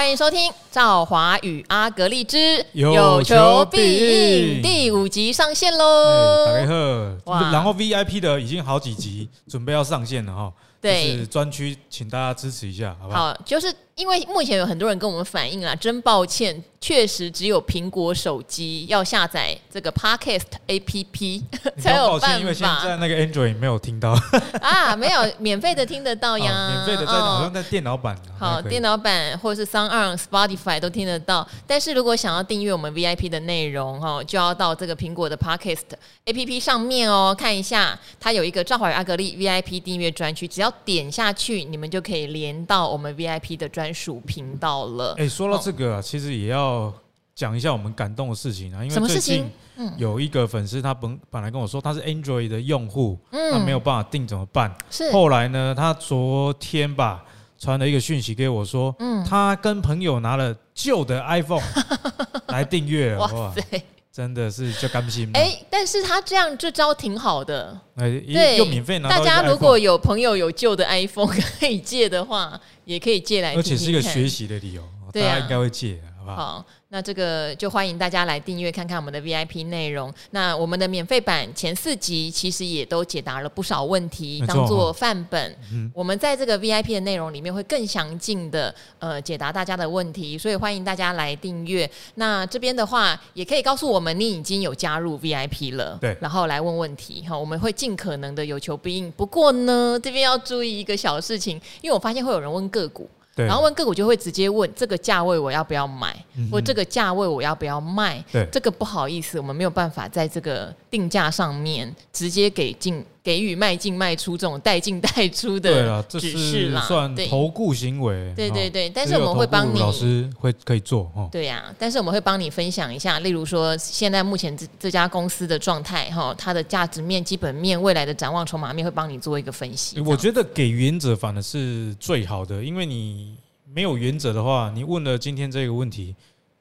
欢迎收听《赵华与阿格丽之有求必应》第五集上线喽！大家好，然后 VIP 的已经好几集准备要上线了哈。对，就是专区，请大家支持一下，好不好？好，就是因为目前有很多人跟我们反映啊，真抱歉，确实只有苹果手机要下载这个 Podcast APP 才有办法。因为现在那个 Android 没有听到 啊，没有免费的听得到呀，哦、免费的在好像在电脑版。好，电脑版或者是 SoundOn Spotify 都听得到。但是如果想要订阅我们 VIP 的内容哈，就要到这个苹果的 Podcast APP 上面哦，看一下它有一个赵怀阿格力 VIP 订阅专区，只要点下去，你们就可以连到我们 VIP 的专属频道了。哎，说到这个啊，其实也要讲一下我们感动的事情啊，因为最近有一个粉丝他本本来跟我说他是 Android 的用户，他没有办法订怎么办？是。后来呢，他昨天吧传了一个讯息给我说，嗯，他跟朋友拿了旧的 iPhone 来订阅了，哇塞！真的是就甘心哎，但是他这样这招挺好的，哎，对，又免费拿。大家如果有朋友有旧的 iPhone 可以借的话，也可以借来，而且是一个学习的理由，大家应该会借。好不好，那这个就欢迎大家来订阅看看我们的 VIP 内容。那我们的免费版前四集其实也都解答了不少问题，当做范本。我们在这个 VIP 的内容里面会更详尽的呃解答大家的问题，所以欢迎大家来订阅。那这边的话也可以告诉我们你已经有加入 VIP 了，对，然后来问问题哈，我们会尽可能的有求必应。不过呢，这边要注意一个小事情，因为我发现会有人问个股。然后问个股就会直接问这个价位我要不要买，嗯、或这个价位我要不要卖？对，这个不好意思，我们没有办法在这个定价上面直接给进。给予卖进卖出这种带进带出的指示啦，算投顾行为。对对对，但是我们会帮你老师会可以做哈。对呀，但是我们会帮你分享一下，例如说现在目前这这家公司的状态哈，它的价值面、基本面、未来的展望、筹码面，会帮你做一个分析。我觉得给原则反而是最好的，因为你没有原则的话，你问了今天这个问题，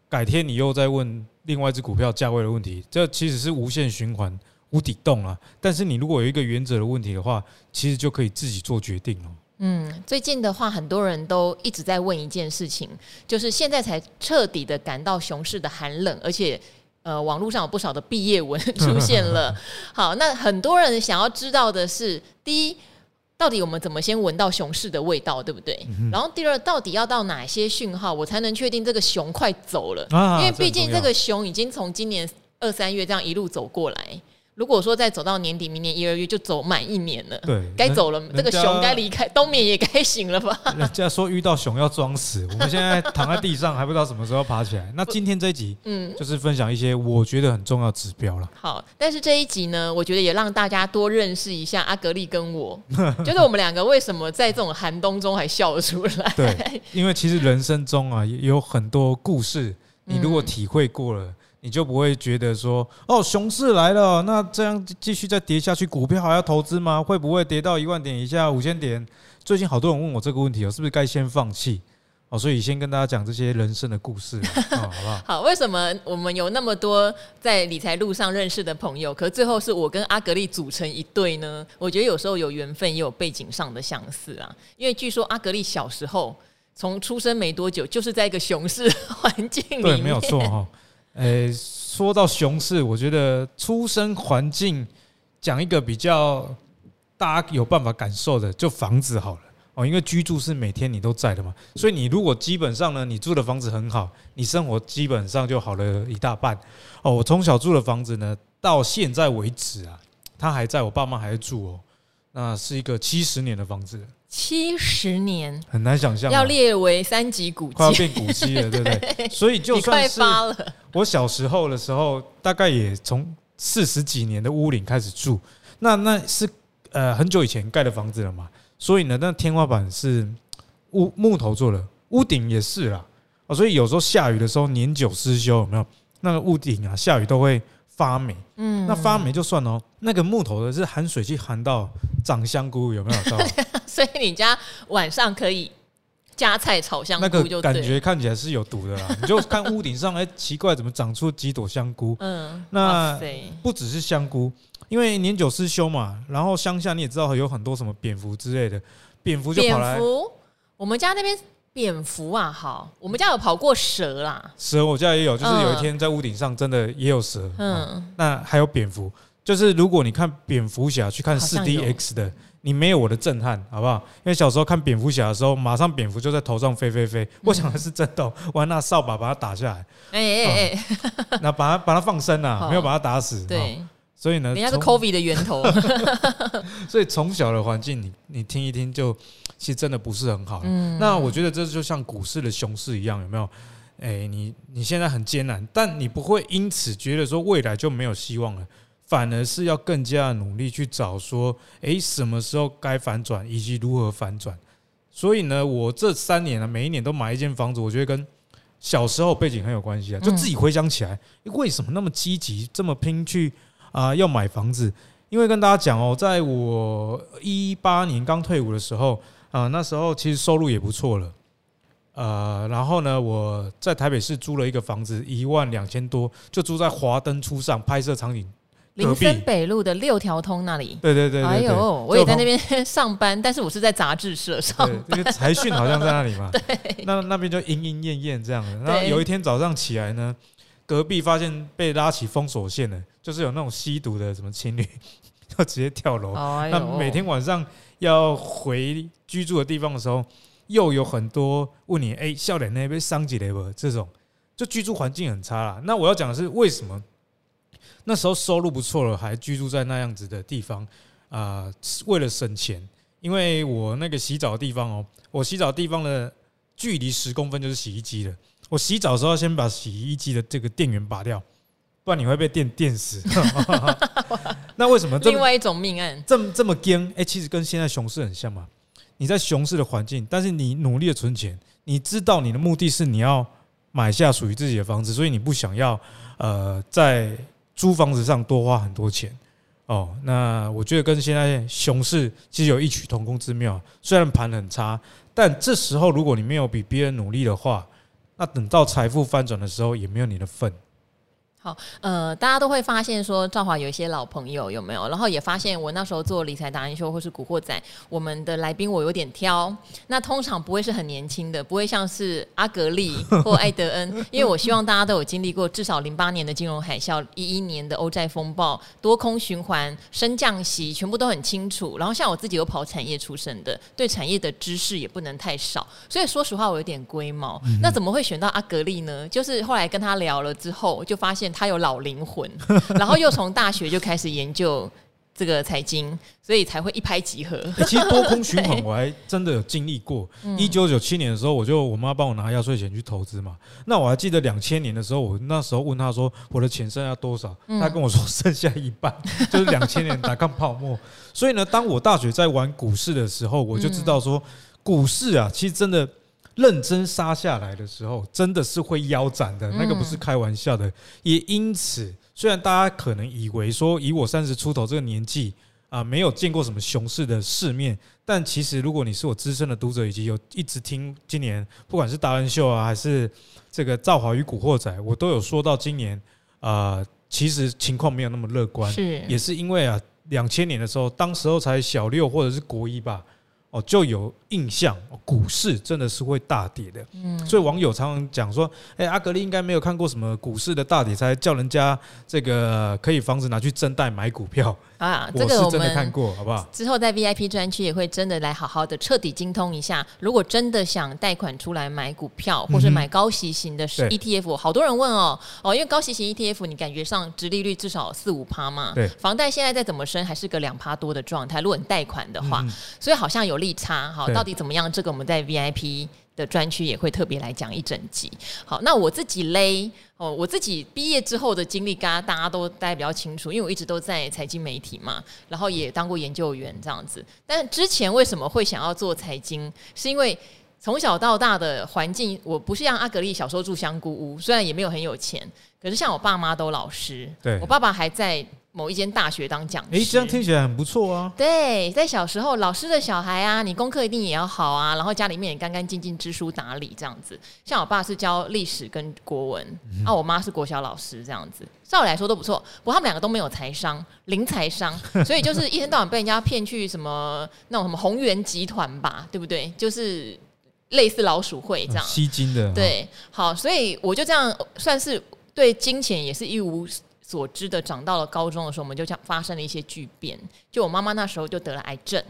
改天你又再问另外一只股票价位的问题，这其实是无限循环。无底洞啊！但是你如果有一个原则的问题的话，其实就可以自己做决定了。嗯，最近的话，很多人都一直在问一件事情，就是现在才彻底的感到熊市的寒冷，而且呃，网络上有不少的毕业文出现了。好，那很多人想要知道的是，第一，到底我们怎么先闻到熊市的味道，对不对？然后第二，到底要到哪些讯号，我才能确定这个熊快走了？因为毕竟这个熊已经从今年二三月这样一路走过来。如果说再走到年底，明年一二月就走满一年了，对，该走了，这个熊该离开，冬眠也该醒了吧？人家说遇到熊要装死，我们现在躺在地上还不知道什么时候爬起来。那今天这一集，嗯，就是分享一些我觉得很重要指标了。好，但是这一集呢，我觉得也让大家多认识一下阿格力跟我，就是我们两个为什么在这种寒冬中还笑得出来？对，因为其实人生中啊，有很多故事，你如果体会过了。你就不会觉得说哦，熊市来了，那这样继续再跌下去，股票还要投资吗？会不会跌到一万点以下、五千点？最近好多人问我这个问题哦，是不是该先放弃？哦，所以先跟大家讲这些人生的故事，好不好？好，为什么我们有那么多在理财路上认识的朋友，可是最后是我跟阿格力组成一对呢？我觉得有时候有缘分，也有背景上的相似啊。因为据说阿格力小时候从出生没多久，就是在一个熊市 环境里面，对，没有错哈。诶、欸，说到熊市，我觉得出生环境讲一个比较大家有办法感受的，就房子好了哦，因为居住是每天你都在的嘛，所以你如果基本上呢，你住的房子很好，你生活基本上就好了一大半哦。我从小住的房子呢，到现在为止啊，他还在我爸妈还在住哦，那是一个七十年的房子。七十年。很难想象，要列为三级古迹，快要变古迹了，对不对？对，所以就算是我小时候的时候，大概也从四十几年的屋顶开始住，那那是呃很久以前盖的房子了嘛，所以呢，那天花板是木木头做的，屋顶也是啦，哦，所以有时候下雨的时候年久失修，有没有？那个屋顶啊，下雨都会发霉，嗯，那发霉就算哦，那个木头的是含水去含到长香菇，有没有？所以你家晚上可以加菜炒香菇，那个感觉看起来是有毒的啦。你就看屋顶上，哎，奇怪，怎么长出几朵香菇？嗯，那不只是香菇，因为年久失修嘛。然后乡下你也知道有很多什么蝙蝠之类的，蝙蝠就跑来。蝙蝠，我们家那边蝙蝠啊，好，我们家有跑过蛇啦。蛇我家也有，就是有一天在屋顶上真的也有蛇。嗯，嗯，那还有蝙蝠，就是如果你看蝙蝠侠去看四 DX 的，你没有我的震撼，好不好？因为小时候看蝙蝠侠的时候，马上蝙蝠就在头上飞飞飞，我想的是真的，我拿扫把把它打下来。哎哎哎，那把它把它放生啊，没有把它打死。对。所以呢，人家是 COVID 的源头，所以从小的环境，你你听一听，就其实真的不是很好。嗯，那我觉得这就像股市的熊市一样，有没有？哎，你你现在很艰难，但你不会因此觉得说未来就没有希望了，反而是要更加努力去找说，哎，什么时候该反转，以及如何反转。所以呢，我这三年呢，每一年都买一间房子，我觉得跟小时候背景很有关系啊。就自己回想起来，为什么那么积极，这么拼去？啊，要买房子，因为跟大家讲哦，在我一八年刚退伍的时候，啊，那时候其实收入也不错了，呃，然后呢，我在台北市租了一个房子，一万两千多，就租在华灯初上拍摄场景，林森北路的六条通那里。对对对，哎呦，我也在那边 上班，但是我是在杂志社上班，那个财讯好像在那里嘛。对，那那边就莺莺燕燕这样的。然后有一天早上起来呢。隔壁发现被拉起封锁线了，就是有那种吸毒的什么情侣，就直接跳楼。那每天晚上要回居住的地方的时候，又有很多问你：“哎，笑脸那边伤几雷不？”这种就居住环境很差啦。那我要讲的是，为什么那时候收入不错了，还居住在那样子的地方啊？为了省钱，因为我那个洗澡的地方哦，我洗澡的地方的距离十公分就是洗衣机了。我洗澡的时候要先把洗衣机的这个电源拔掉，不然你会被电电死。那为什么这另外一种命案这么这么惊？哎，其实跟现在熊市很像嘛。你在熊市的环境，但是你努力的存钱，你知道你的目的是你要买下属于自己的房子，所以你不想要呃在租房子上多花很多钱。哦，那我觉得跟现在熊市其实有异曲同工之妙。虽然盘很差，但这时候如果你没有比别人努力的话，那等到财富翻转的时候，也没有你的份。好，呃，大家都会发现说赵华有一些老朋友有没有？然后也发现我那时候做理财达人秀或是古惑仔，我们的来宾我有点挑。那通常不会是很年轻的，不会像是阿格力 或艾德恩，因为我希望大家都有经历过至少零八年的金融海啸、一一年的欧债风暴、多空循环、升降息，全部都很清楚。然后像我自己有跑产业出身的，对产业的知识也不能太少。所以说实话，我有点龟毛。那怎么会选到阿格力呢？就是后来跟他聊了之后，就发现。他有老灵魂，然后又从大学就开始研究这个财经，所以才会一拍即合。欸、其实多空循环 我还真的有经历过。一九九七年的时候，我就我妈帮我拿压岁钱去投资嘛。那我还记得两千年的时候，我那时候问他说我的钱剩下多少，他跟我说剩下一半，就是两千年打抗泡沫。所以呢，当我大学在玩股市的时候，我就知道说股市啊，其实真的。认真杀下来的时候，真的是会腰斩的，那个不是开玩笑的。也因此，虽然大家可能以为说，以我三十出头这个年纪啊，没有见过什么熊市的世面，但其实如果你是我资深的读者，以及有一直听今年不管是达人秀啊，还是这个赵华与古惑仔，我都有说到今年啊，其实情况没有那么乐观，是也是因为啊，两千年的时候，当时候才小六或者是国一吧。哦，就有印象，股市真的是会大跌的。嗯，所以网友常常讲说，哎，阿格力应该没有看过什么股市的大跌，才叫人家这个可以房子拿去增贷买股票。啊，这个我真的看过，好不好？之后在 VIP 专区也会真的来好好的彻底精通一下。如果真的想贷款出来买股票，或是买高息型的 ETF，好多人问哦哦，因为高息型 ETF 你感觉上殖利率至少四五趴嘛，对，房贷现在再怎么升还是个两趴多的状态。如果你贷款的话，所以好像有利差。好，到底怎么样？这个我们在 VIP 的专区也会特别来讲一整集。好，那我自己嘞。哦，我自己毕业之后的经历，大家大家都大概比较清楚，因为我一直都在财经媒体嘛，然后也当过研究员这样子。但之前为什么会想要做财经？是因为从小到大的环境，我不是像阿格丽小时候住香菇屋，虽然也没有很有钱，可是像我爸妈都老师，对我爸爸还在。某一间大学当讲师，哎，这样听起来很不错啊。对，在小时候，老师的小孩啊，你功课一定也要好啊，然后家里面也干干净净，知书达理这样子。像我爸是教历史跟国文，嗯、啊，我妈是国小老师这样子，照理来说都不错。不过他们两个都没有财商，零财商，所以就是一天到晚被人家骗去什么那种什么宏源集团吧，对不对？就是。类似老鼠会这样吸金的。对，好，所以我就这样算是对金钱也是一无所知的。长到了高中的时候，我们就这样发生了一些巨变。就我妈妈那时候就得了癌症，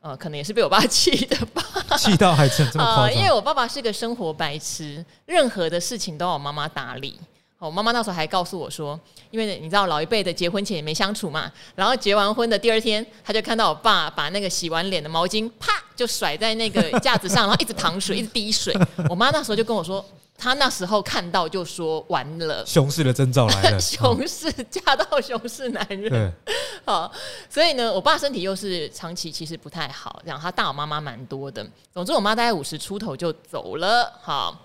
呃，可能也是被我爸 气的吧，气到癌症这么夸张。因为我爸爸是个生活白痴，任何的事情都要我妈妈打理。我妈妈那时候还告诉我说，因为你知道老一辈的结婚前也没相处嘛，然后结完婚的第二天，他就看到我爸把那个洗完脸的毛巾啪就甩在那个架子上，然后一直淌水，一直滴水。我妈那时候就跟我说，她那时候看到就说完了，熊市的征兆来了，熊市嫁到熊市男人。好，所以呢，我爸身体又是长期其实不太好，然后他大我妈妈蛮多的。总之，我妈大概五十出头就走了。好。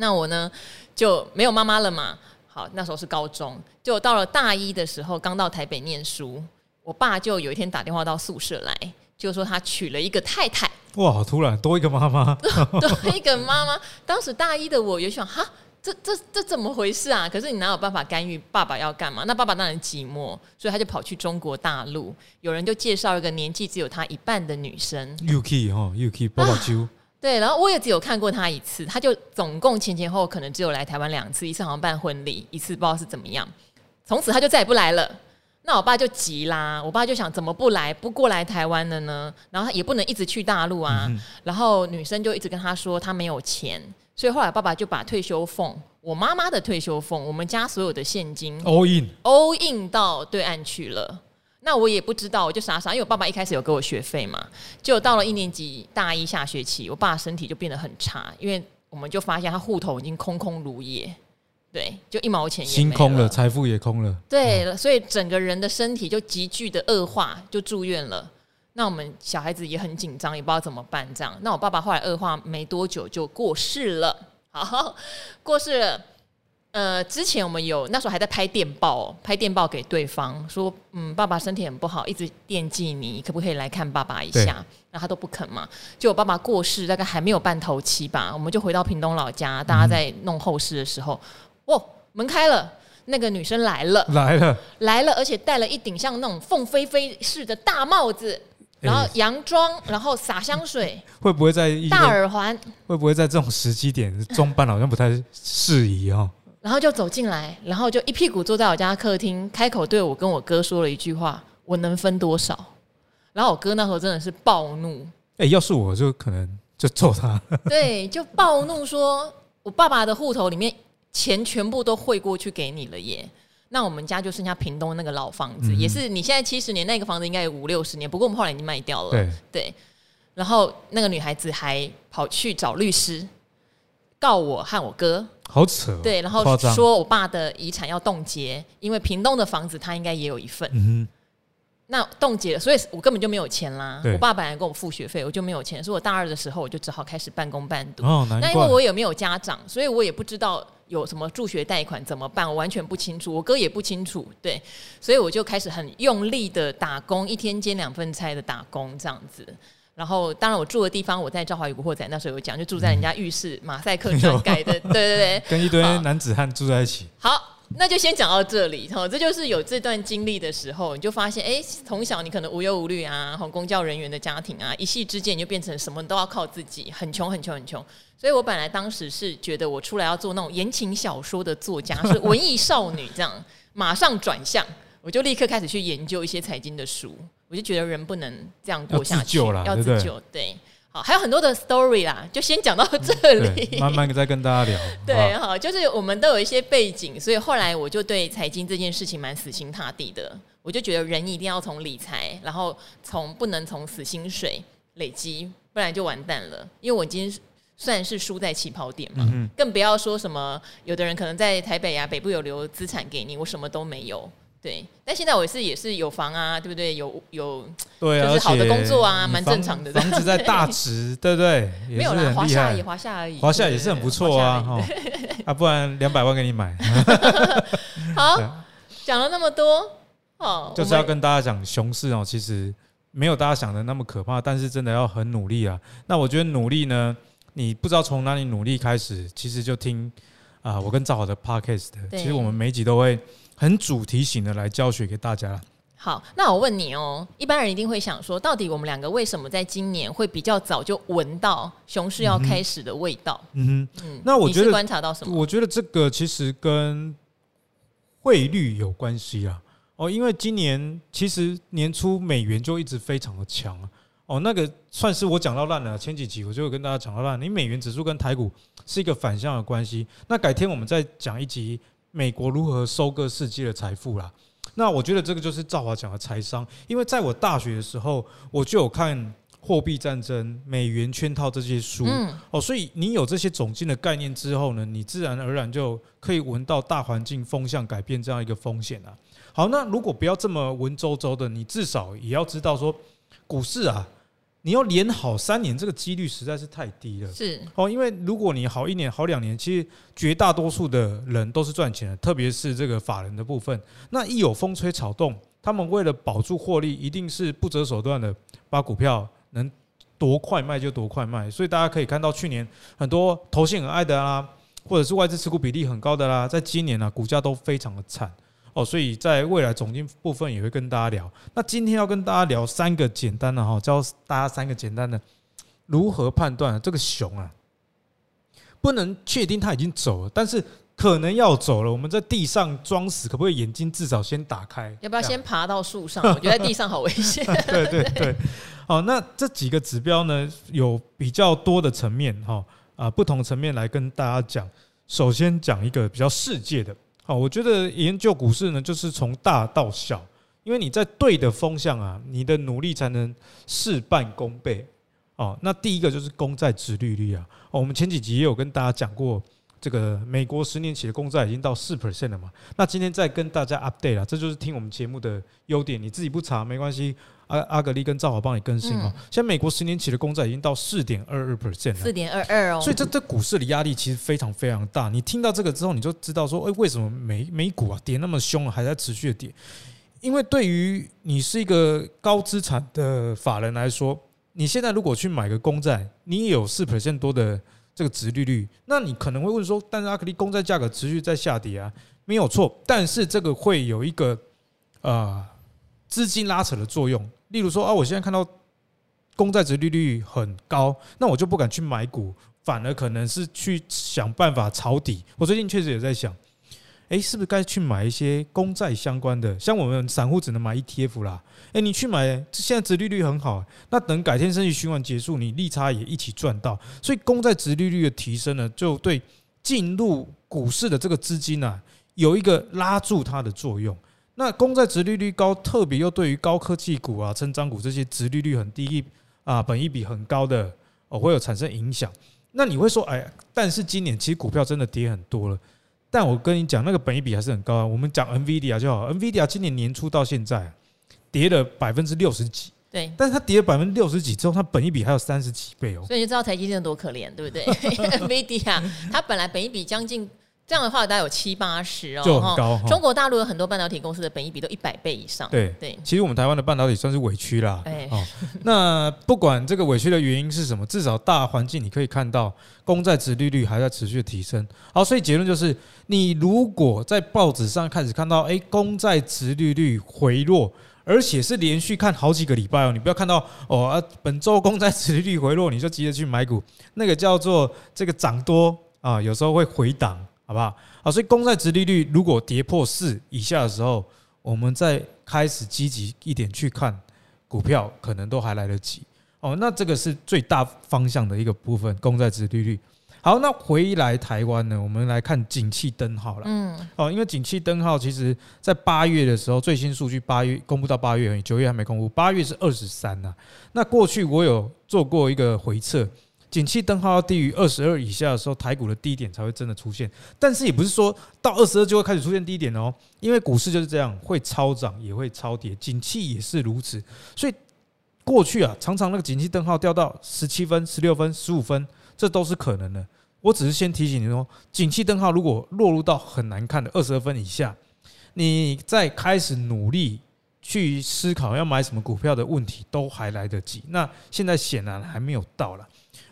那我呢就没有妈妈了嘛。好，那时候是高中，就到了大一的时候，刚到台北念书，我爸就有一天打电话到宿舍来，就说他娶了一个太太。哇，好突然，多一个妈妈，多一个妈妈。当时大一的我也想，哈，这这这怎么回事啊？可是你哪有办法干预爸爸要干嘛？那爸爸当然寂寞，所以他就跑去中国大陆。有人就介绍一个年纪只有他一半的女生，UK 哈，UK 爸爸揪。对，然后我也只有看过他一次，他就总共前前后后可能只有来台湾两次，一次好像办婚礼，一次不知道是怎么样。从此他就再也不来了。那我爸就急啦，我爸就想怎么不来，不过来台湾了呢？然后他也不能一直去大陆啊。嗯、然后女生就一直跟他说他没有钱，所以后来爸爸就把退休俸，我妈妈的退休俸，我们家所有的现金 all in all in 到对岸去了。那我也不知道，我就傻傻，因为我爸爸一开始有给我学费嘛，就到了一年级大一下学期，我爸身体就变得很差，因为我们就发现他户头已经空空如也，对，就一毛钱也心空了，财富也空了，对，嗯、所以整个人的身体就急剧的恶化，就住院了。那我们小孩子也很紧张，也不知道怎么办，这样。那我爸爸后来恶化没多久就过世了，好，过世了。呃，之前我们有那时候还在拍电报，拍电报给对方说，嗯，爸爸身体很不好，一直惦记你，可不可以来看爸爸一下？然后他都不肯嘛。就我爸爸过世，大概还没有办头七吧，我们就回到屏东老家，大家在弄后事的时候，哦，门开了，那个女生来了，来了，来了，而且戴了一顶像那种凤飞飞似的大帽子，然后洋装，然后洒香水，会不会在大耳环？会不会在这种时机点装扮好像不太适宜哦？然后就走进来，然后就一屁股坐在我家客厅，开口对我跟我哥说了一句话：“我能分多少？”然后我哥那时候真的是暴怒，哎，要是我就可能就揍他。对，就暴怒说：“我爸爸的户头里面钱全部都汇过去给你了耶！”那我们家就剩下屏东那个老房子，嗯、也是你现在七十年那个房子应该有五六十年，不过我们后来已经卖掉了。对对，然后那个女孩子还跑去找律师告我和我哥。好扯，对，然后说我爸的遗产要冻结，因为屏东的房子他应该也有一份。嗯哼，那冻结了，所以我根本就没有钱啦。我爸本来跟我付学费，我就没有钱，所以我大二的时候我就只好开始半工半读。哦，那因为我也没有家长，所以我也不知道有什么助学贷款怎么办，我完全不清楚，我哥也不清楚。对，所以我就开始很用力的打工，一天兼两份差的打工这样子。然后，当然我住的地方，我在《赵华与古惑仔》那时候有讲，就住在人家浴室，马赛克砖 盖的，对对对，跟一堆男子汉住在一起。好，那就先讲到这里。哈，这就是有这段经历的时候，你就发现，哎，从小你可能无忧无虑啊，哈，公教人员的家庭啊，一夕之间你就变成什么都要靠自己，很穷很穷很穷。所以我本来当时是觉得我出来要做那种言情小说的作家，是文艺少女这样，马上转向，我就立刻开始去研究一些财经的书。我就觉得人不能这样过下去，要自救。对，好，还有很多的 story 啦，就先讲到这里，慢慢的再跟大家聊。对，好，就是我们都有一些背景，所以后来我就对财经这件事情蛮死心塌地的。我就觉得人一定要从理财，然后从不能从死薪水累积，不然就完蛋了。因为我今天算是输在起跑点嘛，嗯更不要说什么有的人可能在台北啊北部有留资产给你，我什么都没有。对，但现在我是也是有房啊，对不对？有有，对啊，就是好的工作啊，蛮正常的。房子在大池，对不对？没有啦，华夏而已，华夏而已，华夏也是很不错啊。哈，啊，不然两百万给你买。好，讲了那么多，哦，就是要跟大家讲，熊市哦，其实没有大家想的那么可怕，但是真的要很努力啊。那我觉得努力呢，你不知道从哪里努力开始，其实就听啊，我跟赵好的 podcast，其实我们每一集都会。很主题型的来教学给大家，好，那我问你哦，一般人一定会想说，到底我们两个为什么在今年会比较早就闻到熊市要开始的味道？嗯哼，嗯，那我觉得观察到什么？我觉得这个其实跟汇率有关系啊。哦，因为今年其实年初美元就一直非常的强啊。哦，那个算是我讲到烂了。前几集我就跟大家讲到烂，你美元指数跟台股是一个反向的关系。那改天我们再讲一集美国如何收割世界的财富啦。那我觉得这个就是赵华讲的财商，因为在我大学的时候，我就有看货币战争、美元圈套这些书，哦，所以你有这些总经的概念之后呢，你自然而然就可以闻到大环境风向改变这样一个风险啊。好，那如果不要这么文绉绉的，你至少也要知道说，股市啊。你要连好三年，这个几率实在是太低了。是哦，因为如果你好一年、好两年，其实绝大多数的人都是赚钱的，特别是这个法人的部分。那一有风吹草动，他们为了保住获利，一定是不择手段的把股票能多快卖就多快卖。所以大家可以看到，去年很多投信很爱的啦，或者是外资持股比例很高的啦，在今年呢、啊，股价都非常的惨。哦，所以在未来总经部分也会跟大家聊。那今天要跟大家聊三个简单的哈，教大家三个简单的如何判断这个熊啊，不能确定它已经走了，但是可能要走了。我们在地上装死，可不可以眼睛至少先打开？要不要先爬到树上？我觉得在地上好危险。对对对。好，那这几个指标呢，有比较多的层面哈啊，不同层面来跟大家讲。首先讲一个比较世界的。好，我觉得研究股市呢，就是从大到小，因为你在对的风向啊，你的努力才能事半功倍。哦，那第一个就是公债殖利率啊，我们前几集也有跟大家讲过，这个美国十年期的公债已经到四 percent 了嘛。那今天再跟大家 update 了，这就是听我们节目的优点，你自己不查没关系。阿阿格力跟赵华帮你更新哦。现在美国十年期的公债已经到四点二二 percent 了，四点二二哦。所以这这股市的压力其实非常非常大。你听到这个之后，你就知道说，哎，为什么美美股啊跌那么凶，还在持续的跌？因为对于你是一个高资产的法人来说，你现在如果去买个公债，你也有四 percent 多的这个值利率，那你可能会问说，但是阿格力公债价格持续在下跌啊，没有错，但是这个会有一个呃资金拉扯的作用。例如说啊，我现在看到公债值利率很高，那我就不敢去买股，反而可能是去想办法抄底。我最近确实也在想，诶，是不是该去买一些公债相关的？像我们散户只能买 ETF 啦。诶，你去买，现在值利率很好，那等改天升息循环结束，你利差也一起赚到。所以公债值利率的提升呢，就对进入股市的这个资金啊，有一个拉住它的作用。那公债殖利率高，特别又对于高科技股啊、成长股这些殖利率很低啊、本益比很高的哦，会有产生影响。那你会说，哎，但是今年其实股票真的跌很多了。但我跟你讲，那个本益比还是很高啊。我们讲 NVIDIA 就好，NVIDIA 今年年初到现在跌了百分之六十几，对，但是它跌了百分之六十几之后，它本益比还有三十几倍哦。所以你就知道台积电多可怜，对不对？NVIDIA 它本来本益比将近。这样的话，大概有七八十哦，就很高。中国大陆有很多半导体公司的本益比都一百倍以上。对对，其实我们台湾的半导体算是委屈啦。哦，那不管这个委屈的原因是什么，至少大环境你可以看到，公债殖利率还在持续提升。好，所以结论就是，你如果在报纸上开始看到，哎，公债殖利率回落，而且是连续看好几个礼拜哦，你不要看到哦啊，本周公债殖利率回落，你就急着去买股，那个叫做这个涨多啊，有时候会回档。好不好？好，所以公债殖利率如果跌破四以下的时候，我们再开始积极一点去看股票，可能都还来得及。哦，那这个是最大方向的一个部分，公债殖利率。好，那回来台湾呢，我们来看景气灯号了。嗯，哦，因为景气灯号其实在八月的时候，最新数据八月公布到八月而已，九月还没公布，八月是二十三呐。那过去我有做过一个回测。景气灯号要低于二十二以下的时候，台股的低点才会真的出现。但是也不是说到二十二就会开始出现低点哦，因为股市就是这样，会超涨也会超跌，景气也是如此。所以过去啊，常常那个景气灯号掉到十七分、十六分、十五分，这都是可能的。我只是先提醒你说，景气灯号如果落入到很难看的二十二分以下，你再开始努力去思考要买什么股票的问题，都还来得及。那现在显然还没有到了。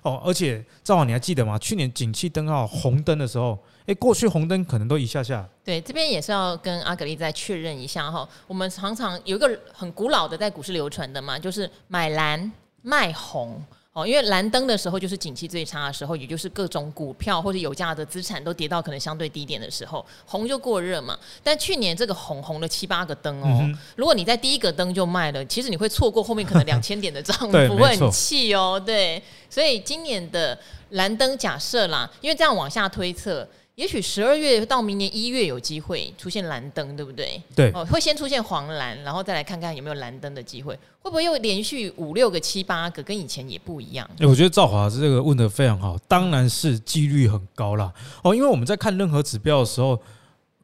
哦，而且赵华你还记得吗？去年景气灯号红灯的时候，哎，过去红灯可能都一下下。对，这边也是要跟阿格丽再确认一下哈。我们常常有一个很古老的在股市流传的嘛，就是买蓝卖红。哦，因为蓝灯的时候就是景气最差的时候，也就是各种股票或者有价的资产都跌到可能相对低点的时候，红就过热嘛。但去年这个红红了七八个灯哦，嗯、如果你在第一个灯就卖了，其实你会错过后面可能两千点的涨 幅，会很气哦。对，所以今年的蓝灯假设啦，因为这样往下推测。也许十二月到明年一月有机会出现蓝灯，对不对？对，哦，会先出现黄蓝，然后再来看看有没有蓝灯的机会，会不会又连续五六个、七八个，跟以前也不一样？欸、我觉得赵华这个问的非常好，当然是几率很高啦。哦，因为我们在看任何指标的时候，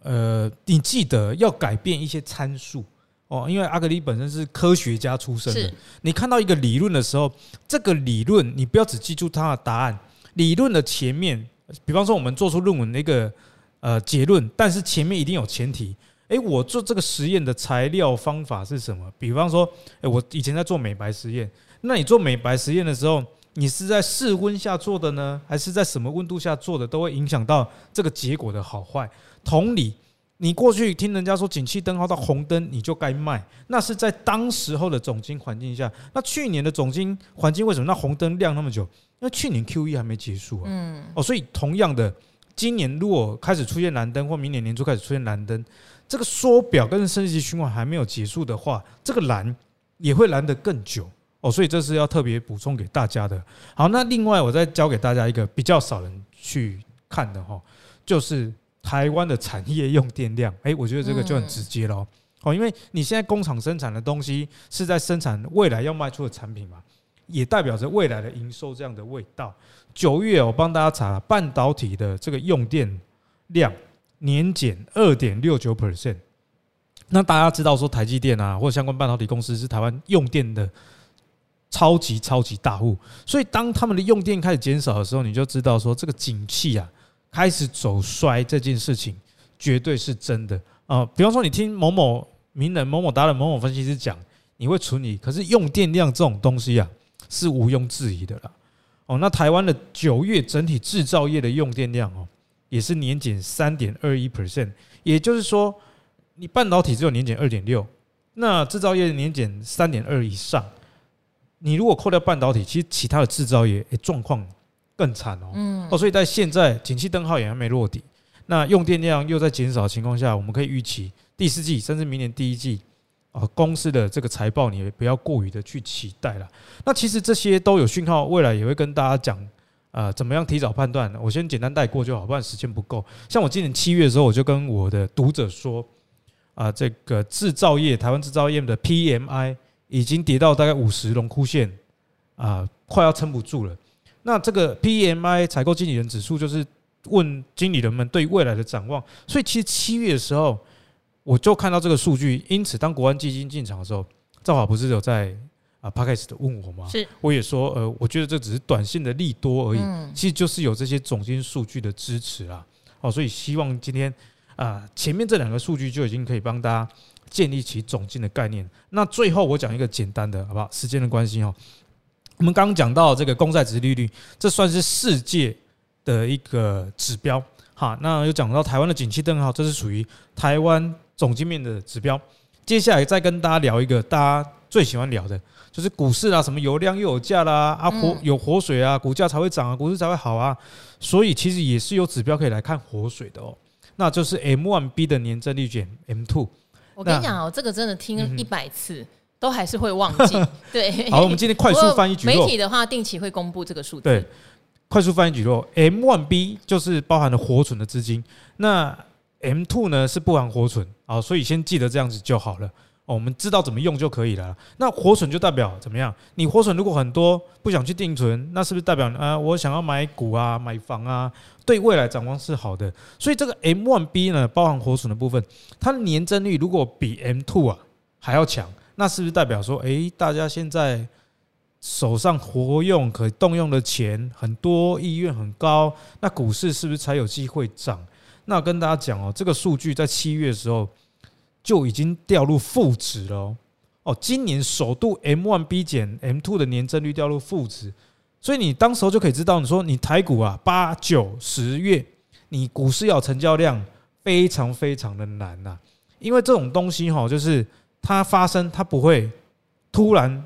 呃，你记得要改变一些参数哦，因为阿格里本身是科学家出身的，你看到一个理论的时候，这个理论你不要只记住它的答案，理论的前面。比方说，我们做出论文的一个呃结论，但是前面一定有前提。诶，我做这个实验的材料方法是什么？比方说，诶，我以前在做美白实验，那你做美白实验的时候，你是在室温下做的呢，还是在什么温度下做的，都会影响到这个结果的好坏。同理，你过去听人家说景气灯号到红灯你就该卖，那是在当时候的总金环境下。那去年的总金环境为什么那红灯亮那么久？因为去年 QE 还没结束啊，嗯，哦，所以同样的，今年如果开始出现蓝灯，或明年年初开始出现蓝灯，这个缩表跟升级循环还没有结束的话，这个蓝也会蓝得更久哦，所以这是要特别补充给大家的。好，那另外我再教给大家一个比较少人去看的哈，就是台湾的产业用电量，诶，我觉得这个就很直接喽，哦，因为你现在工厂生产的东西是在生产未来要卖出的产品嘛。也代表着未来的营收这样的味道。九月我帮大家查了半导体的这个用电量年减二点六九 percent。那大家知道说台积电啊，或者相关半导体公司是台湾用电的超级超级大户，所以当他们的用电开始减少的时候，你就知道说这个景气啊开始走衰这件事情绝对是真的啊。比方说你听某某名人、某某达人、某某分析师讲，你会存疑，可是用电量这种东西啊。是毋庸置疑的了，哦，那台湾的九月整体制造业的用电量哦，也是年减三点二一 percent，也就是说，你半导体只有年减二点六，那制造业年减三点二以上，你如果扣掉半导体，其实其他的制造业状况更惨哦，嗯，哦，所以在现在景气灯号也还没落地，那用电量又在减少的情况下，我们可以预期第四季甚至明年第一季。啊，公司的这个财报，你也不要过于的去期待了。那其实这些都有讯号，未来也会跟大家讲，啊，怎么样提早判断？我先简单带过就好，不然时间不够。像我今年七月的时候，我就跟我的读者说，啊，这个制造业，台湾制造业的 PMI 已经跌到大概五十龙枯线，啊，快要撑不住了。那这个 PMI 采购经理人指数，就是问经理人们对未来的展望。所以其实七月的时候。我就看到这个数据，因此当国安基金进场的时候，赵华不是有在啊 Podcast 的问我吗？是，我也说，呃，我觉得这只是短线的利多而已，其实就是有这些总金数据的支持啊。哦，所以希望今天啊前面这两个数据就已经可以帮大家建立起总金的概念。那最后我讲一个简单的，好不好？时间的关系哈，我们刚刚讲到这个公债值利率，这算是世界的一个指标。哈，那又讲到台湾的景气灯号，这是属于台湾。总经面的指标，接下来再跟大家聊一个大家最喜欢聊的，就是股市啊，什么有量又有价啦，啊活有活水啊，股价才会涨啊，股市才会好啊，所以其实也是有指标可以来看活水的哦，那就是 M one B 的年增率减 M two。我跟你讲哦，这个真的听一百次都还是会忘记。对，好，我们今天快速翻译举媒体的话，定期会公布这个数字。对，快速翻译举落，M1B 就是包含了活存的资金，那。M two 呢是不含活存啊，所以先记得这样子就好了。我们知道怎么用就可以了。那活存就代表怎么样？你活存如果很多，不想去定存，那是不是代表啊？我想要买股啊，买房啊，对未来展望是好的。所以这个 M one B 呢，包含活存的部分，它的年增率如果比 M two 啊还要强，那是不是代表说，诶，大家现在手上活用可动用的钱很多，意愿很高，那股市是不是才有机会涨？那跟大家讲哦，这个数据在七月的时候就已经掉入负值了哦。今年首度 M1B 减 M2 的年增率掉入负值，所以你当时候就可以知道，你说你台股啊八九十月，你股市要成交量非常非常的难呐，因为这种东西哈，就是它发生它不会突然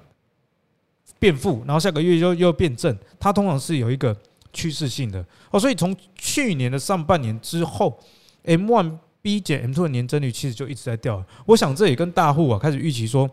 变负，然后下个月又又变正，它通常是有一个趋势性的哦。所以从去年的上半年之后，M one B 减 M two 的年增率其实就一直在掉。我想这也跟大户啊开始预期说，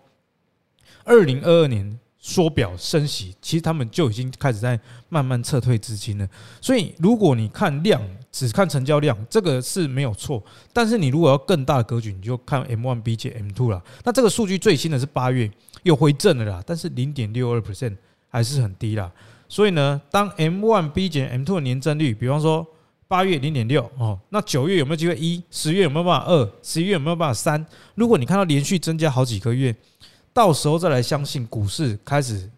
二零二二年缩表升息，其实他们就已经开始在慢慢撤退资金了。所以如果你看量，只看成交量，这个是没有错。但是你如果要更大的格局，你就看 M one B 减 M two 了。那这个数据最新的是八月又回正了啦，但是零点六二 percent 还是很低啦。所以呢，当 M one B 减 M two 的年增率，比方说八月零点六哦，那九月有没有机会一？十月有没有办法二？十一月有没有办法三？如果你看到连续增加好几个月，到时候再来相信股市开始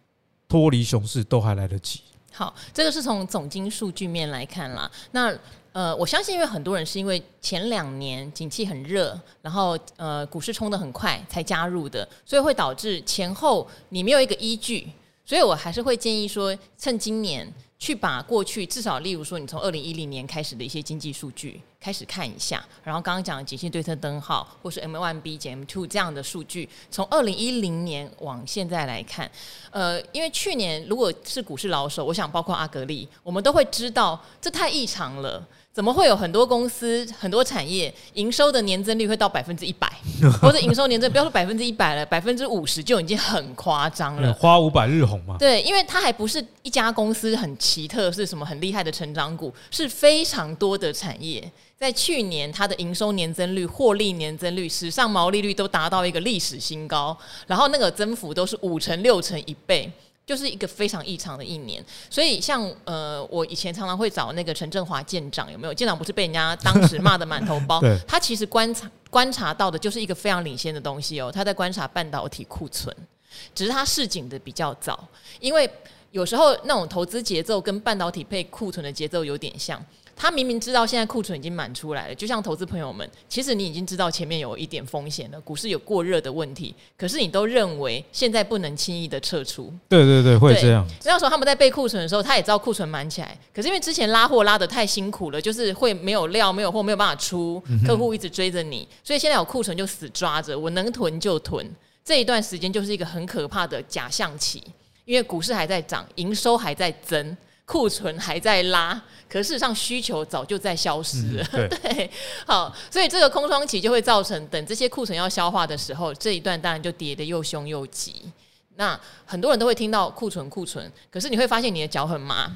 脱离熊市都还来得及。好，这个是从总经数据面来看啦。那呃，我相信，因为很多人是因为前两年景气很热，然后呃股市冲得很快才加入的，所以会导致前后你没有一个依据，所以我还是会建议说，趁今年去把过去至少，例如说你从二零一零年开始的一些经济数据开始看一下，然后刚刚讲的景气对策灯号或是 M1B 减 M2 这样的数据，从二零一零年往现在来看，呃，因为去年如果是股市老手，我想包括阿格力，我们都会知道这太异常了。怎么会有很多公司、很多产业营收的年增率会到百分之一百，或者营收年增不要说百分之一百了，百分之五十就已经很夸张了。花五百日红嘛？对，因为它还不是一家公司很奇特，是什么很厉害的成长股，是非常多的产业在去年它的营收年增率、获利年增率、史上毛利率都达到一个历史新高，然后那个增幅都是五成、六成、一倍。就是一个非常异常的一年，所以像呃，我以前常常会找那个陈振华舰长，有没有？舰长不是被人家当时骂的满头包？他其实观察观察到的就是一个非常领先的东西哦，他在观察半导体库存，只是他市井的比较早，因为有时候那种投资节奏跟半导体配库存的节奏有点像。他明明知道现在库存已经满出来了，就像投资朋友们，其实你已经知道前面有一点风险了，股市有过热的问题，可是你都认为现在不能轻易的撤出。对对对，会这样。那时候他们在备库存的时候，他也知道库存满起来，可是因为之前拉货拉的太辛苦了，就是会没有料、没有货、没有办法出，客户一直追着你，所以现在有库存就死抓着，我能囤就囤。这一段时间就是一个很可怕的假象期，因为股市还在涨，营收还在增。库存还在拉，可事实上需求早就在消失了。对，好，所以这个空窗期就会造成，等这些库存要消化的时候，这一段当然就跌得又凶又急。那很多人都会听到库存库存，可是你会发现你的脚很麻。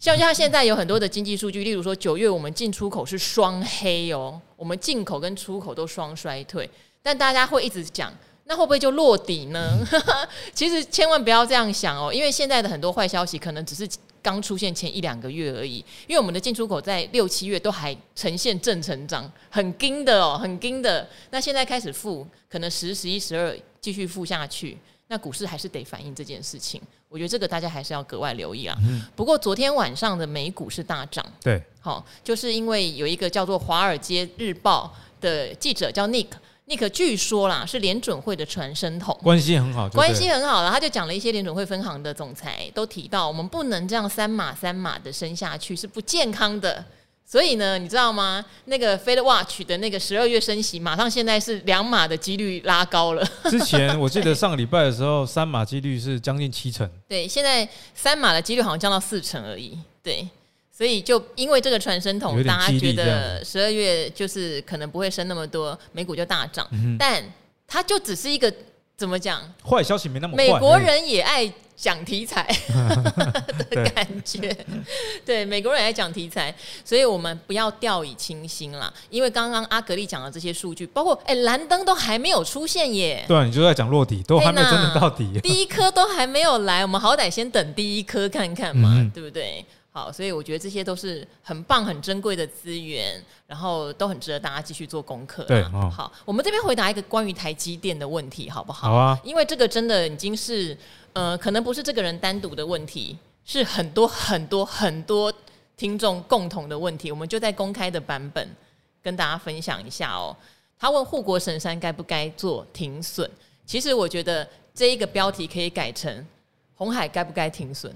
像像现在有很多的经济数据，例如说九月我们进出口是双黑哦，我们进口跟出口都双衰退，但大家会一直讲。那会不会就落底呢？其实千万不要这样想哦，因为现在的很多坏消息可能只是刚出现前一两个月而已。因为我们的进出口在六七月都还呈现正成长，很惊的哦，很惊的。那现在开始负，可能十、十一、十二继续负下去，那股市还是得反映这件事情。我觉得这个大家还是要格外留意啊。不过昨天晚上的美股是大涨，对，好，就是因为有一个叫做《华尔街日报》的记者叫 Nick。尼克据说啦，是联准会的传声筒，关系很好，关系很好了。他就讲了一些联准会分行的总裁都提到，我们不能这样三码三码的升下去，是不健康的。所以呢，你知道吗？那个 Fed Watch 的那个十二月升息，马上现在是两码的几率拉高了。之前我记得上个礼拜的时候，三码几率是将近七成。对，现在三码的几率好像降到四成而已。对。所以就因为这个传声筒，大家觉得十二月就是可能不会升那么多，美股就大涨。嗯、但它就只是一个怎么讲？坏消息没那么坏。美国人也爱讲题材 的感觉，对，对，美国人也爱讲题材，所以我们不要掉以轻心啦。因为刚刚阿格力讲的这些数据，包括哎蓝灯都还没有出现耶。对啊，你就在讲落底，都还没有真的到底。第一颗都还没有来，我们好歹先等第一颗看看嘛，嗯、对不对？好，所以我觉得这些都是很棒、很珍贵的资源，然后都很值得大家继续做功课。对，哦、好，我们这边回答一个关于台积电的问题，好不好？好啊，因为这个真的已经是，呃，可能不是这个人单独的问题，是很多很多很多听众共同的问题。我们就在公开的版本跟大家分享一下哦。他问护国神山该不该做停损？其实我觉得这一个标题可以改成红海该不该停损？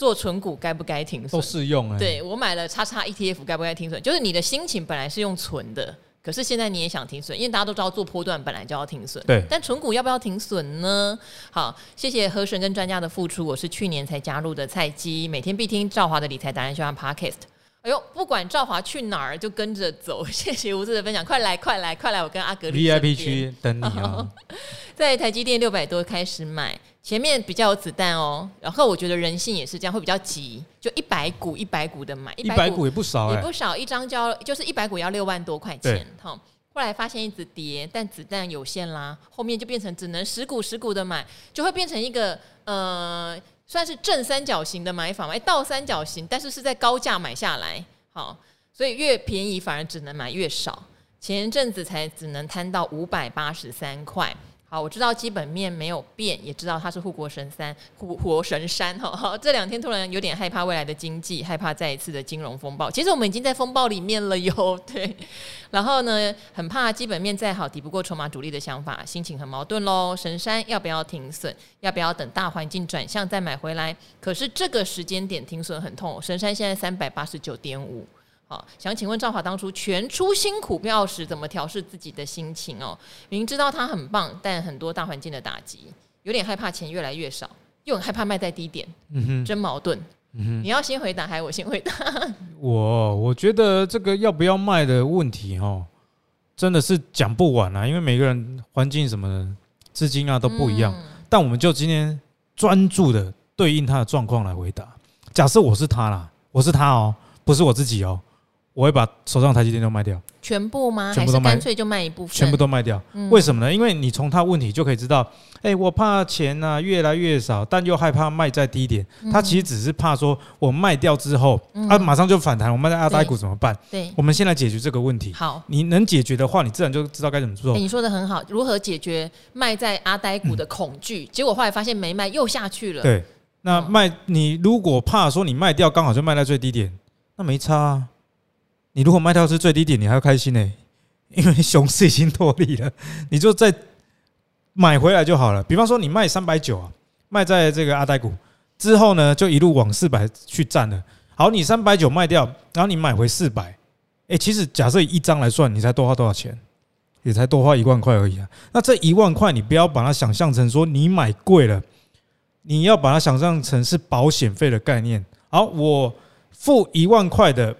做存股该不该停损？都适用哎。对，我买了叉叉 ETF 该不该停损？就是你的心情本来是用存的，可是现在你也想停损，因为大家都知道做波段本来就要停损。对，但存股要不要停损呢？好，谢谢和神跟专家的付出。我是去年才加入的菜鸡，每天必听赵华的理财达人秀 Podcast。哎呦，不管赵华去哪儿就跟着走。谢谢吴志的分享，快来快来快来，我跟阿格力 VIP 区等你哦。在台积电六百多开始买，前面比较有子弹哦。然后我觉得人性也是这样，会比较急，就一百股一百股的买，一百股也不少，也不少，一张就要就是一百股要六万多块钱。好，后来发现一直跌，但子弹有限啦，后面就变成只能十股十股的买，就会变成一个呃。算是正三角形的买法嘛，倒三角形，但是是在高价买下来，好，所以越便宜反而只能买越少，前一阵子才只能摊到五百八十三块。好，我知道基本面没有变，也知道它是护国神山，护国神山哈。好，这两天突然有点害怕未来的经济，害怕再一次的金融风暴。其实我们已经在风暴里面了哟，对。然后呢，很怕基本面再好，抵不过筹码主力的想法，心情很矛盾喽。神山要不要停损？要不要等大环境转向再买回来？可是这个时间点停损很痛。神山现在三百八十九点五。好，想请问赵华当初全出辛苦票时，怎么调试自己的心情哦？明知道他很棒，但很多大环境的打击，有点害怕钱越来越少，又很害怕卖在低点，嗯哼，真矛盾。嗯哼，你要先回答还是我先回答？我我觉得这个要不要卖的问题哦，真的是讲不完啊，因为每个人环境什么的资金啊都不一样。嗯、但我们就今天专注的对应他的状况来回答。假设我是他啦，我是他哦，不是我自己哦。我会把手上台积电都卖掉，全部吗？全部都卖，还是干脆就卖一部分？全部都卖掉。嗯、为什么呢？因为你从他问题就可以知道，哎、欸，我怕钱啊越来越少，但又害怕卖在低点。嗯、他其实只是怕说，我卖掉之后，嗯、啊，马上就反弹，我卖在阿呆股怎么办？对，对我们先来解决这个问题。好，你能解决的话，你自然就知道该怎么做。欸、你说的很好，如何解决卖在阿呆股的恐惧？嗯、结果后来发现没卖，又下去了。对，那卖你如果怕说你卖掉刚好就卖在最低点，那没差啊。你如果卖掉是最低点，你还要开心呢、因为熊市已经脱离了，你就再买回来就好了。比方说你卖三百九啊，卖在这个阿呆股之后呢，就一路往四百去站了。好，你三百九卖掉，然后你买回四百，哎，其实假设一张来算，你才多花多少钱？也才多花一万块而已啊。那这一万块，你不要把它想象成说你买贵了，你要把它想象成是保险费的概念。好，我付一万块的。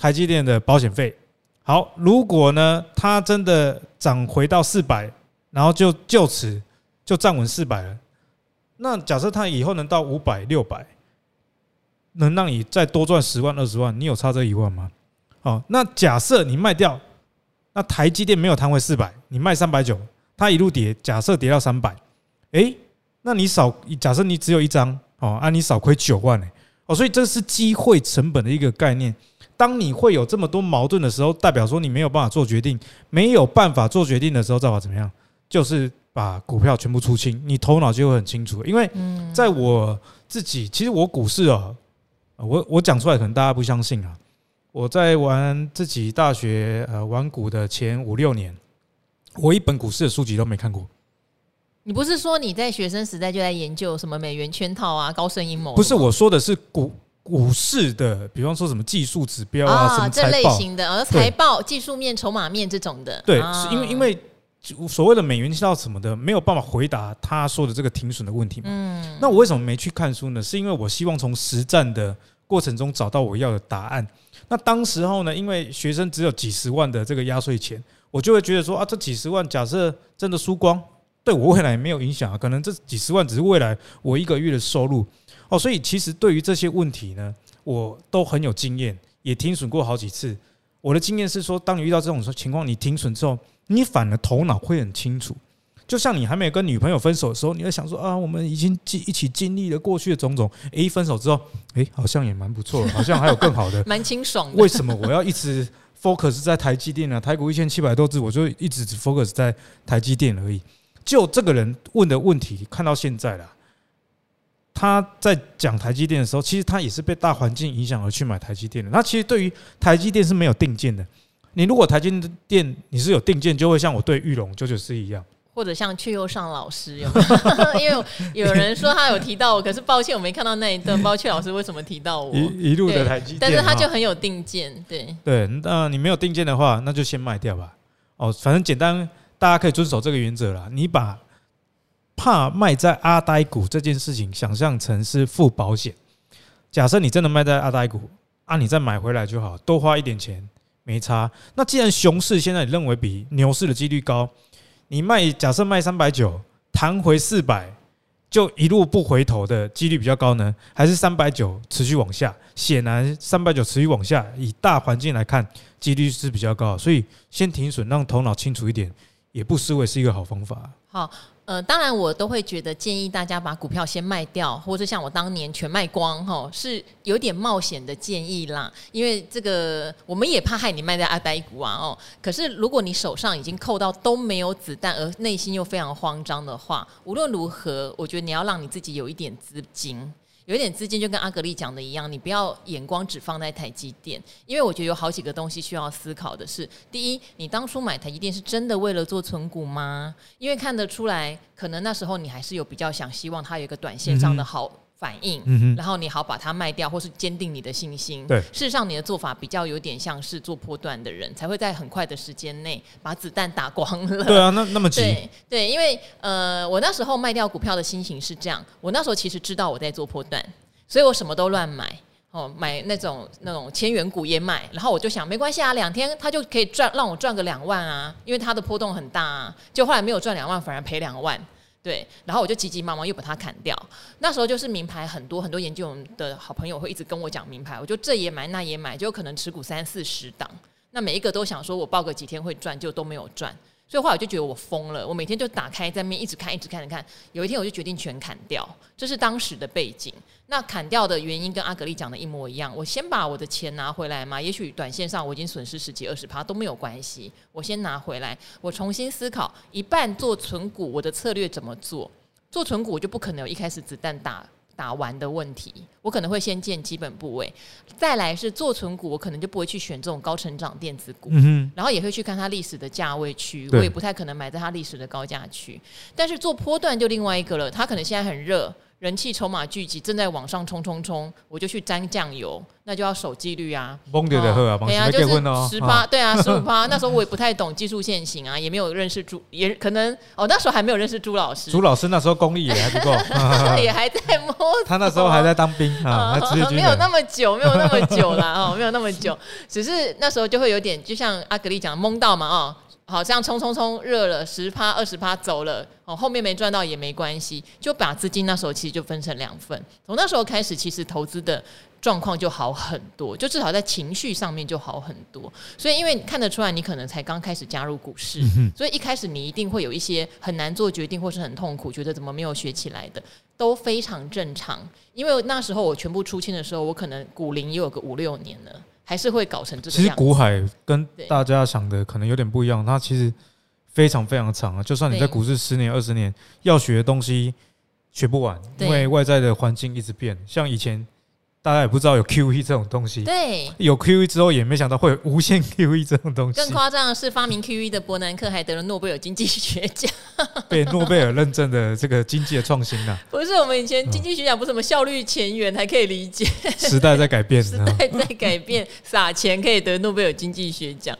台积电的保险费，好，如果呢，它真的涨回到四百，然后就就此就站稳四百了，那假设它以后能到五百、六百，能让你再多赚十万、二十万，你有差这一万吗？好，那假设你卖掉，那台积电没有摊回四百，你卖三百九，它一路跌，假设跌到三百，诶，那你少，假设你只有一张，哦，啊，你少亏九万呢，哦，所以这是机会成本的一个概念。当你会有这么多矛盾的时候，代表说你没有办法做决定，没有办法做决定的时候，再把怎么样？就是把股票全部出清，你头脑就会很清楚。因为在我自己，其实我股市啊，我我讲出来可能大家不相信啊。我在玩自己大学呃玩股的前五六年，我一本股市的书籍都没看过。你不是说你在学生时代就在研究什么美元圈套啊、高盛阴谋？不是，我说的是股。股市的，比方说什么技术指标啊，啊什么，这类型的，而财报、技术面、筹码面这种的，对，啊、是因为因为所谓的美元知道什么的，没有办法回答他说的这个停损的问题嘛。嗯，那我为什么没去看书呢？是因为我希望从实战的过程中找到我要的答案。那当时候呢，因为学生只有几十万的这个压岁钱，我就会觉得说啊，这几十万假设真的输光，对我未来也没有影响啊，可能这几十万只是未来我一个月的收入。哦，所以其实对于这些问题呢，我都很有经验，也停损过好几次。我的经验是说，当你遇到这种情况，你停损之后，你反而头脑会很清楚。就像你还没有跟女朋友分手的时候，你会想说啊，我们已经经一起经历了过去的种种。诶，一分手之后，诶，好像也蛮不错，好像还有更好的，蛮清爽的。为什么我要一直 focus 在台积电呢？台股一千七百多只，我就一直只 focus 在台积电而已。就这个人问的问题，看到现在了。他在讲台积电的时候，其实他也是被大环境影响而去买台积电的。那其实对于台积电是没有定见的。你如果台积电你是有定见，就会像我对玉龙九九四一样。或者像阙又上老师有？因为有人说他有提到我，可是抱歉我没看到那一段，不知道阙老师为什么提到我？一一路的台积电，但是他就很有定见，对对。那你没有定见的话，那就先卖掉吧。哦，反正简单，大家可以遵守这个原则啦。你把怕卖在阿呆股这件事情想象成是付保险。假设你真的卖在阿呆股，啊，你再买回来就好，多花一点钱没差。那既然熊市现在你认为比牛市的几率高。你卖，假设卖三百九，弹回四百，就一路不回头的几率比较高呢？还是三百九持续往下？显然三百九持续往下，以大环境来看，几率是比较高。所以先停损，让头脑清楚一点，也不失为是一个好方法。好。呃，当然我都会觉得建议大家把股票先卖掉，或者像我当年全卖光，哈，是有点冒险的建议啦。因为这个我们也怕害你卖在阿呆股啊，哦。可是如果你手上已经扣到都没有子弹，而内心又非常慌张的话，无论如何，我觉得你要让你自己有一点资金。有一点资金，就跟阿格丽讲的一样，你不要眼光只放在台积电，因为我觉得有好几个东西需要思考的是：第一，你当初买台积电是真的为了做存股吗？因为看得出来，可能那时候你还是有比较想希望它有一个短线上的好。嗯反应，然后你好把它卖掉，或是坚定你的信心。对，事实上你的做法比较有点像是做波段的人，才会在很快的时间内把子弹打光了。对啊，那那么急？对对，因为呃，我那时候卖掉股票的心情是这样，我那时候其实知道我在做波段，所以我什么都乱买哦，买那种那种千元股也买，然后我就想没关系啊，两天他就可以赚，让我赚个两万啊，因为它的波动很大啊，就后来没有赚两万，反而赔两万。对，然后我就急急忙忙又把它砍掉。那时候就是名牌很多，很多研究的好朋友会一直跟我讲名牌，我就这也买那也买，就可能持股三四十档，那每一个都想说我抱个几天会赚，就都没有赚。所以后来我就觉得我疯了，我每天就打开在面一直看，一直看，着看。有一天我就决定全砍掉，这是当时的背景。那砍掉的原因跟阿格力讲的一模一样。我先把我的钱拿回来嘛，也许短线上我已经损失十几二十趴都没有关系。我先拿回来，我重新思考一半做存股，我的策略怎么做？做存股我就不可能有一开始子弹打。打完的问题，我可能会先建基本部位，再来是做存股，我可能就不会去选这种高成长电子股，嗯、然后也会去看它历史的价位区，我也不太可能买在它历史的高价区。但是做波段就另外一个了，它可能现在很热。人气筹码聚集，正在往上冲冲冲，我就去沾酱油，那就要守纪律啊。蒙掉的喝啊，对啊，就是十八，对啊，十五趴。那时候我也不太懂技术线型啊，也没有认识朱，也可能哦，那时候还没有认识朱老师。朱老师那时候功力也还不够，也还在摸。他那时候还在当兵啊，没有那么久，没有那么久了哦，没有那么久，只是那时候就会有点，就像阿格力讲，蒙到嘛哦。好，这样冲冲冲热了十趴二十趴走了哦，后面没赚到也没关系，就把资金那时候其实就分成两份。从那时候开始，其实投资的状况就好很多，就至少在情绪上面就好很多。所以，因为看得出来你可能才刚开始加入股市，所以一开始你一定会有一些很难做决定或是很痛苦，觉得怎么没有学起来的，都非常正常。因为那时候我全部出清的时候，我可能股龄也有个五六年了。还是会搞成这个样子。其实股海跟大家想的可能有点不一样，它其实非常非常长啊。就算你在股市十年二十年，要学的东西学不完，因为外在的环境一直变。像以前。大家也不知道有 QE 这种东西，对，有 QE 之后也没想到会有无限 QE 这种东西。更夸张的是，发明 QE 的伯南克还得了诺贝尔经济学奖，被诺贝尔认证的这个经济的创新呐。不是我们以前经济学奖不是什么效率前沿还可以理解，时代在改变，时代在改变，撒钱可以得诺贝尔经济学奖，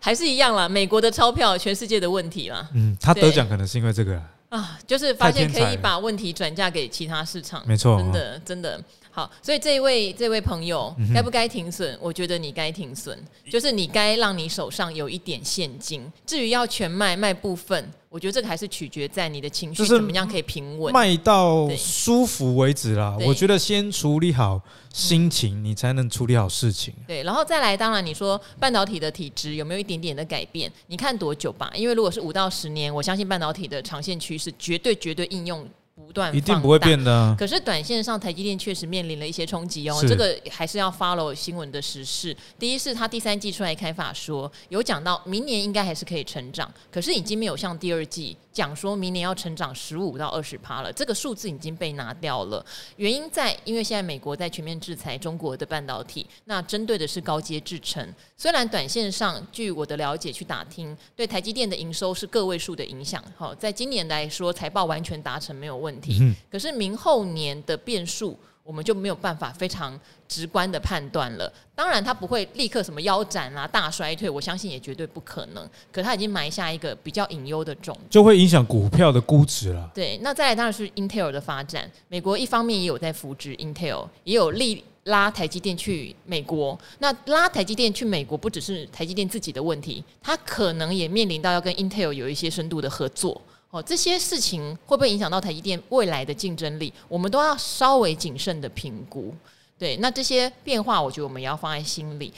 还是一样啦。美国的钞票，全世界的问题啦。嗯，他得奖可能是因为这个啊，就是发现可以把问题转嫁给其他市场，没错，真的真的。好，所以这一位这位朋友该不该停损？我觉得你该停损，就是你该让你手上有一点现金。至于要全卖卖部分，我觉得这个还是取决在你的情绪怎么样可以平稳，卖到舒服为止啦。我觉得先处理好心情，你才能处理好事情。对，然后再来，当然你说半导体的体质有没有一点点的改变？你看多久吧？因为如果是五到十年，我相信半导体的长线趋势绝对绝对应用。不断一定不会变的啊。可是短线上，台积电确实面临了一些冲击哦。这个还是要 follow 新闻的时事。第一是它第三季出来开法说，有讲到明年应该还是可以成长，可是已经没有像第二季讲说明年要成长十五到二十趴了。这个数字已经被拿掉了。原因在因为现在美国在全面制裁中国的半导体，那针对的是高阶制程。虽然短线上，据我的了解去打听，对台积电的营收是个位数的影响。好，在今年来说，财报完全达成没有问题。可是明后年的变数，我们就没有办法非常直观的判断了。当然，它不会立刻什么腰斩啊、大衰退，我相信也绝对不可能。可它已经埋下一个比较隐忧的种子，就会影响股票的估值了。对，那再来当然是 Intel 的发展。美国一方面也有在扶植 Intel，也有力拉台积电去美国。那拉台积电去美国，不只是台积电自己的问题，它可能也面临到要跟 Intel 有一些深度的合作。哦，这些事情会不会影响到台积电未来的竞争力？我们都要稍微谨慎的评估。对，那这些变化，我觉得我们也要放在心里。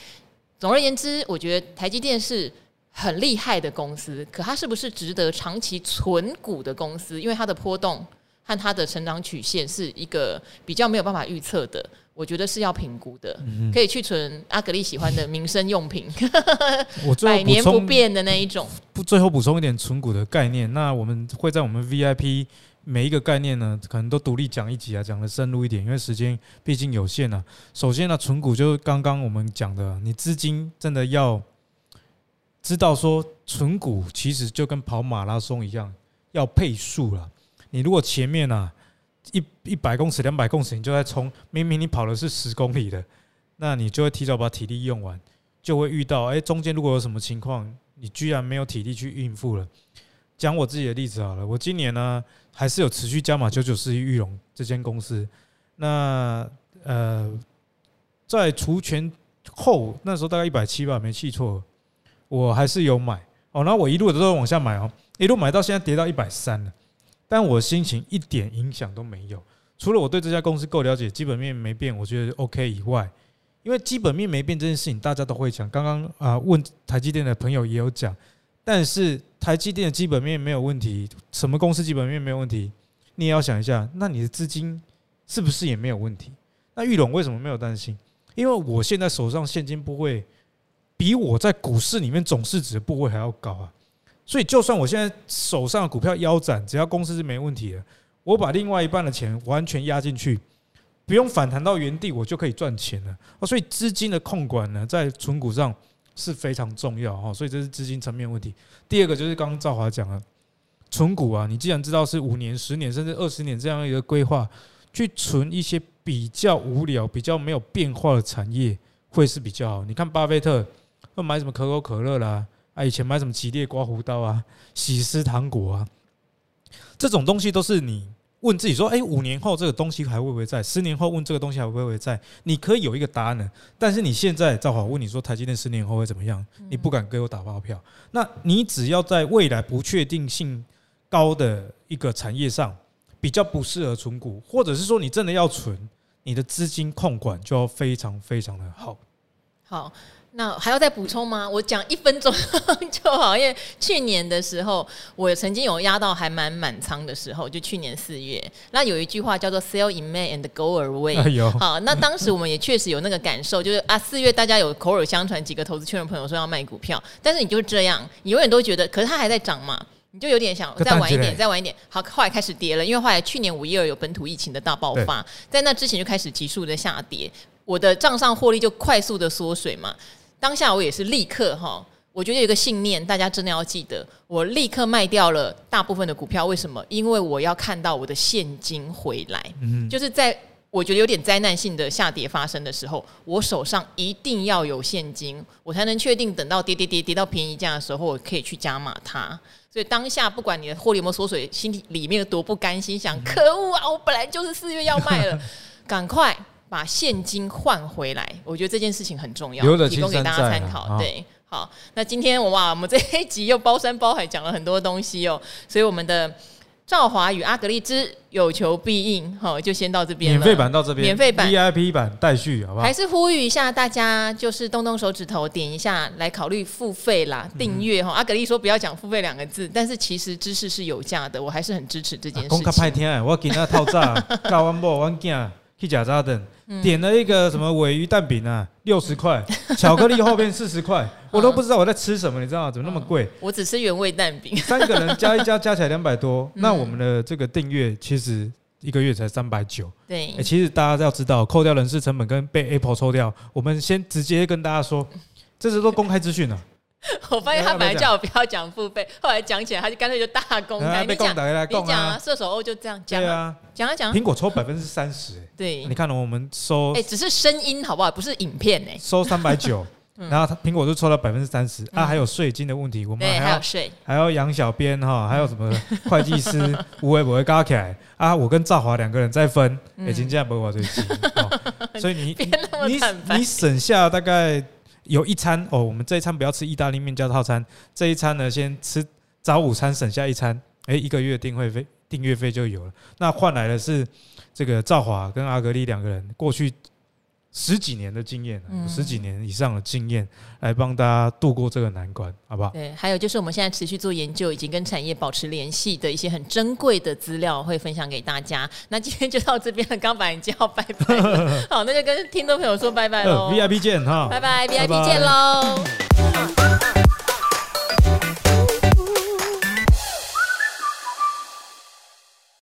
总而言之，我觉得台积电是很厉害的公司，可它是不是值得长期存股的公司？因为它的波动和它的成长曲线是一个比较没有办法预测的。我觉得是要评估的，可以去存阿格力喜欢的民生用品，百年不变的那一种。不，最后补充一点存股的概念。那我们会在我们 VIP 每一个概念呢，可能都独立讲一集啊，讲的深入一点，因为时间毕竟有限啊。首先呢，存股就是刚刚我们讲的，你资金真的要知道说，存股其实就跟跑马拉松一样，要配速了。你如果前面、啊？一一百公尺、两百公尺，你就在冲。明明你跑的是十公里的，那你就会提早把体力用完，就会遇到哎，中间如果有什么情况，你居然没有体力去应付了。讲我自己的例子好了，我今年呢还是有持续加码九九四一裕隆这间公司。那呃，在除权后那时候大概一百七吧，没记错，我还是有买哦。那我一路都在往下买哦，一路买到现在跌到一百三了。但我心情一点影响都没有，除了我对这家公司够了解，基本面没变，我觉得 OK 以外，因为基本面没变这件事情大家都会讲。刚刚啊问台积电的朋友也有讲，但是台积电的基本面没有问题，什么公司基本面没有问题？你也要想一下，那你的资金是不是也没有问题？那玉龙为什么没有担心？因为我现在手上现金部位比我在股市里面总市值的部位还要高啊。所以，就算我现在手上的股票腰斩，只要公司是没问题的，我把另外一半的钱完全压进去，不用反弹到原地，我就可以赚钱了。哦，所以资金的控管呢，在存股上是非常重要哈。所以这是资金层面问题。第二个就是刚刚赵华讲了，存股啊，你既然知道是五年、十年甚至二十年这样一个规划，去存一些比较无聊、比较没有变化的产业，会是比较好。你看巴菲特会买什么可口可乐啦。啊，以前买什么吉列刮胡刀啊、喜诗糖果啊，这种东西都是你问自己说：哎，五年后这个东西还会不会在？十年后问这个东西还会不会在？你可以有一个答案的，但是你现在正好问你说台积电十年后会怎么样？你不敢给我打包票。那你只要在未来不确定性高的一个产业上比较不适合存股，或者是说你真的要存，你的资金控管就要非常非常的好。好。那还要再补充吗？我讲一分钟 就好，因为去年的时候，我曾经有压到还蛮满仓的时候，就去年四月。那有一句话叫做 “sell in May and go away”。好，那当时我们也确实有那个感受，就是啊，四月大家有口耳相传，几个投资圈的朋友说要卖股票，但是你就这样，你永远都觉得，可是它还在涨嘛，你就有点想再晚一点，再晚一点。好，后来开始跌了，因为后来去年五一二有本土疫情的大爆发，在那之前就开始急速的下跌，我的账上获利就快速的缩水嘛。当下我也是立刻哈，我觉得有一个信念，大家真的要记得，我立刻卖掉了大部分的股票。为什么？因为我要看到我的现金回来。嗯，就是在我觉得有点灾难性的下跌发生的时候，我手上一定要有现金，我才能确定等到跌跌跌跌到便宜价的时候，我可以去加码它。所以当下不管你的获利有没有缩水，心里面有多不甘心，想可恶啊！我本来就是四月要卖了，赶快。把现金换回来，我觉得这件事情很重要，提供给大家参考。对，好，那今天我哇，我们这一集又包山包海讲了很多东西哦，所以我们的赵华与阿格力之有求必应，好，就先到这边。免费版到这边，免费版，VIP 版待续，好不好？还是呼吁一下大家，就是动动手指头，点一下来考虑付费啦，订阅哈。阿格力说不要讲付费两个字，但是其实知识是有价的，我还是很支持这件事情。公开派天，我给他套炸，搞完不完件。去假扎等，点了一个什么尾鱼蛋饼啊，六十块，巧克力后面四十块，我都不知道我在吃什么，你知道吗？怎么那么贵？我只吃原味蛋饼，三个人加一加加起来两百多，那我们的这个订阅其实一个月才三百九。对，欸，其实大家要知道，扣掉人事成本跟被 Apple 抽掉，我们先直接跟大家说，这是都公开资讯了。我发现他本来叫我不要讲付费，后来讲起来他就干脆就大公开。你讲，你讲啊，射手欧就这样讲啊，讲啊讲。苹果抽百分之三十，对，你看了我们收，哎，只是声音好不好？不是影片哎，收三百九，然后他苹果就抽了百分之三十啊，还有税金的问题，我们还要税，还要养小编哈，还有什么会计师无为不会搞起来啊？我跟赵华两个人再分，已经这样不我最急，所以你 你你省下大概。有一餐哦，我们这一餐不要吃意大利面加套餐，这一餐呢先吃早午餐，省下一餐，诶，一个月订会费订阅费就有了。那换来的是这个赵华跟阿格丽两个人过去。十几年的经验，十几年以上的经验，来帮大家度过这个难关，好不好？对，还有就是我们现在持续做研究，已经跟产业保持联系的一些很珍贵的资料，会分享给大家。那今天就到这边了，刚把你叫拜拜，好，那就跟听众朋友说拜拜喽，VIP 见哈，拜拜，VIP 见喽。